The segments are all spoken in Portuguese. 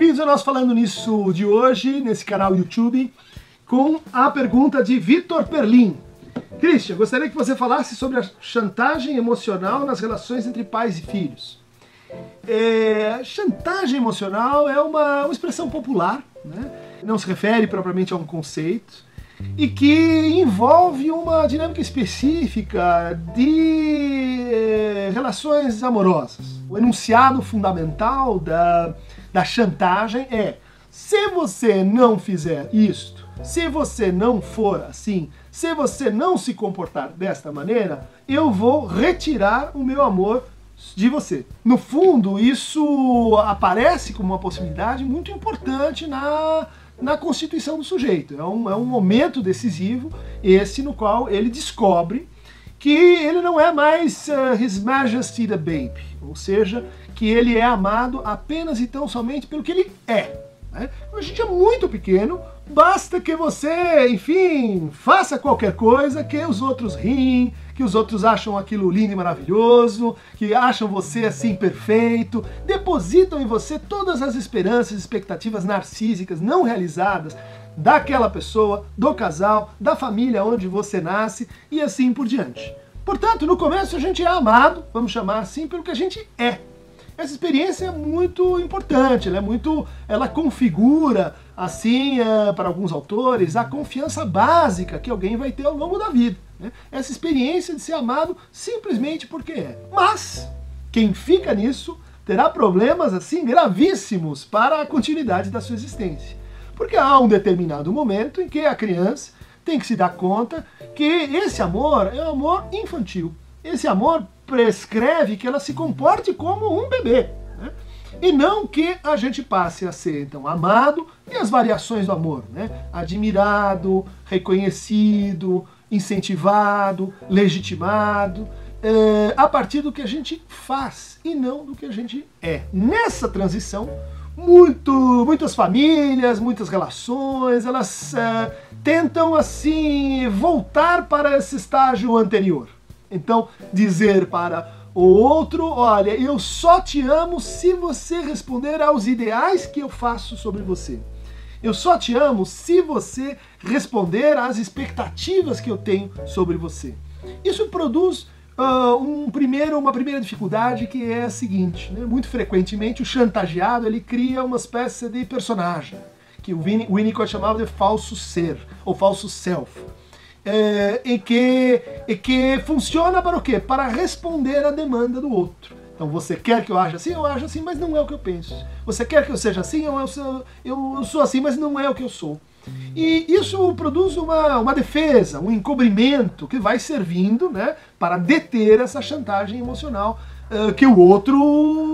Bem-vindos ao nosso Falando Nisso de hoje, nesse canal YouTube, com a pergunta de Vitor Perlin. Christian, gostaria que você falasse sobre a chantagem emocional nas relações entre pais e filhos. É, chantagem emocional é uma, uma expressão popular, né? não se refere propriamente a um conceito, e que envolve uma dinâmica específica de é, relações amorosas. O enunciado fundamental da, da chantagem é: se você não fizer isto, se você não for assim, se você não se comportar desta maneira, eu vou retirar o meu amor de você. No fundo, isso aparece como uma possibilidade muito importante na, na constituição do sujeito. É um, é um momento decisivo, esse no qual ele descobre que ele não é mais uh, His Majesty the Baby, ou seja, que ele é amado apenas e tão somente pelo que ele é. Né? Quando a gente é muito pequeno, basta que você, enfim, faça qualquer coisa que os outros riem, que os outros acham aquilo lindo e maravilhoso, que acham você assim perfeito, depositam em você todas as esperanças expectativas narcísicas não realizadas daquela pessoa, do casal, da família onde você nasce e assim por diante. Portanto, no começo a gente é amado, vamos chamar assim, pelo que a gente é. Essa experiência é muito importante, ela é muito, ela configura assim, é, para alguns autores, a confiança básica que alguém vai ter ao longo da vida. Né? Essa experiência de ser amado simplesmente porque é. Mas quem fica nisso terá problemas assim gravíssimos para a continuidade da sua existência. Porque há um determinado momento em que a criança tem que se dar conta que esse amor é um amor infantil. Esse amor prescreve que ela se comporte como um bebê. Né? E não que a gente passe a ser, então, amado e as variações do amor, né? Admirado, reconhecido, incentivado, legitimado, é, a partir do que a gente faz e não do que a gente é. Nessa transição, muito, muitas famílias, muitas relações, elas é, tentam assim voltar para esse estágio anterior. Então, dizer para o outro, olha, eu só te amo se você responder aos ideais que eu faço sobre você. Eu só te amo se você responder às expectativas que eu tenho sobre você. Isso produz uh, um primeiro, uma primeira dificuldade que é a seguinte: né? muito frequentemente o chantageado ele cria uma espécie de personagem que o Winnicott chamava de falso ser ou falso self é, e, que, e que funciona para o quê? Para responder à demanda do outro. Então você quer que eu aja assim, eu ajo assim, mas não é o que eu penso. Você quer que eu seja assim, eu, eu, eu sou assim, mas não é o que eu sou. E isso produz uma, uma defesa, um encobrimento que vai servindo né, para deter essa chantagem emocional uh, que o outro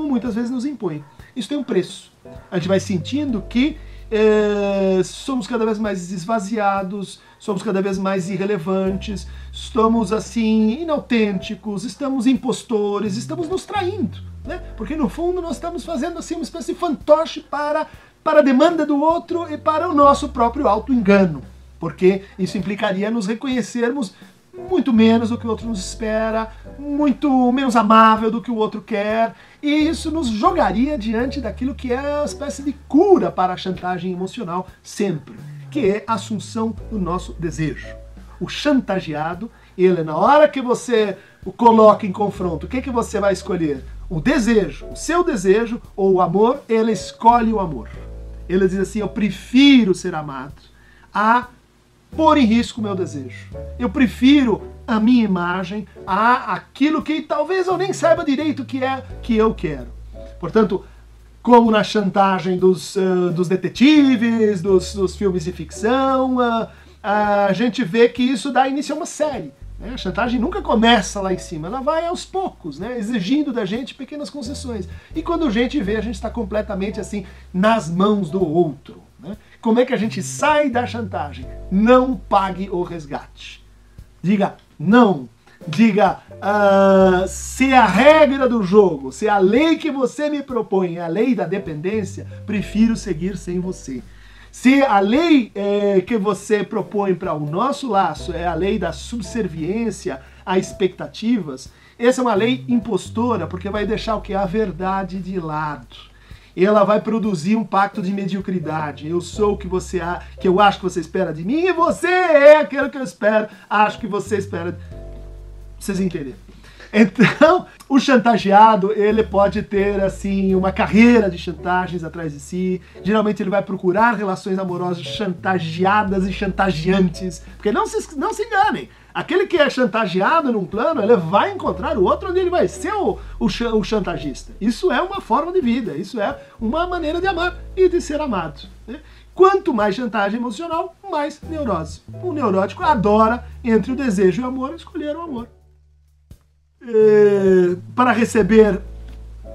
muitas vezes nos impõe. Isso tem um preço. A gente vai sentindo que uh, somos cada vez mais esvaziados, somos cada vez mais irrelevantes, estamos assim inautênticos, estamos impostores, estamos nos traindo, né? Porque no fundo nós estamos fazendo assim uma espécie de fantoche para para a demanda do outro e para o nosso próprio auto-engano, porque isso implicaria nos reconhecermos muito menos do que o outro nos espera, muito menos amável do que o outro quer, e isso nos jogaria diante daquilo que é a espécie de cura para a chantagem emocional sempre que é a assunção do nosso desejo. O chantageado, ele, na hora que você o coloca em confronto, o que, que você vai escolher? O desejo, o seu desejo ou o amor, ele escolhe o amor. Ele diz assim: Eu prefiro ser amado a pôr em risco o meu desejo. Eu prefiro a minha imagem a aquilo que talvez eu nem saiba direito o que é que eu quero. Portanto, como na chantagem dos, uh, dos detetives, dos, dos, filmes de ficção, uh, a gente vê que isso dá início a uma série. Né? A chantagem nunca começa lá em cima, ela vai aos poucos, né? exigindo da gente pequenas concessões. E quando a gente vê, a gente está completamente assim nas mãos do outro. Né? Como é que a gente sai da chantagem? Não pague o resgate. Diga não diga uh, se a regra do jogo, se a lei que você me propõe é a lei da dependência, prefiro seguir sem você. Se a lei eh, que você propõe para o nosso laço é a lei da subserviência a expectativas, essa é uma lei impostora porque vai deixar o que? A verdade de lado. ela vai produzir um pacto de mediocridade. Eu sou o que você que eu acho que você espera de mim e você é aquilo que eu espero, acho que você espera. Vocês entenderam? Então, o chantageado, ele pode ter, assim, uma carreira de chantagens atrás de si. Geralmente ele vai procurar relações amorosas chantageadas e chantageantes. Porque não se, não se enganem, aquele que é chantageado num plano, ele vai encontrar o outro onde ele vai ser o, o, o chantagista. Isso é uma forma de vida, isso é uma maneira de amar e de ser amado. Né? Quanto mais chantagem emocional, mais neurose. O neurótico adora, entre o desejo e o amor, escolher o amor. Eh, para receber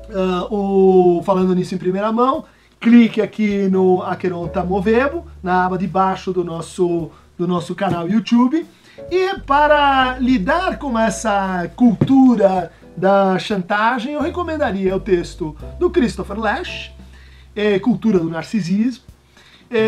uh, o Falando Nisso em Primeira Mão, clique aqui no Aqueronta Movebo, na aba de baixo do nosso, do nosso canal YouTube. E para lidar com essa cultura da chantagem, eu recomendaria o texto do Christopher Lash, é, Cultura do Narcisismo.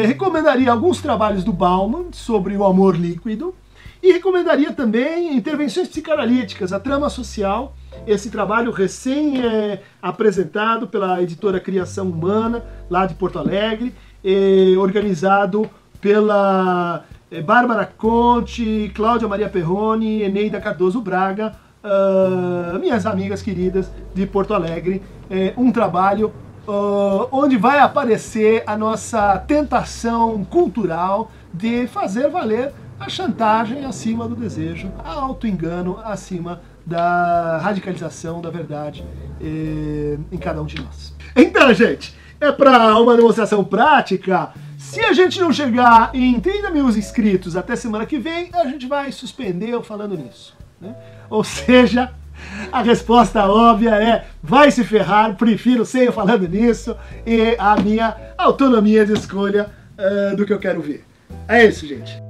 Recomendaria alguns trabalhos do Bauman sobre o amor líquido. E recomendaria também intervenções psicanalíticas, a trama social, esse trabalho recém é, apresentado pela editora Criação Humana, lá de Porto Alegre, é, organizado pela é, Bárbara Conte, Cláudia Maria Perrone, Eneida Cardoso Braga, uh, minhas amigas queridas de Porto Alegre. É um trabalho uh, onde vai aparecer a nossa tentação cultural de fazer valer a chantagem acima do desejo, a auto-engano acima da radicalização da verdade eh, em cada um de nós. Então, gente, é para uma demonstração prática. Se a gente não chegar em 30 mil inscritos até semana que vem, a gente vai suspender falando nisso. Né? Ou seja, a resposta óbvia é vai se ferrar, prefiro ser eu falando nisso e a minha autonomia de escolha uh, do que eu quero ver. É isso, gente.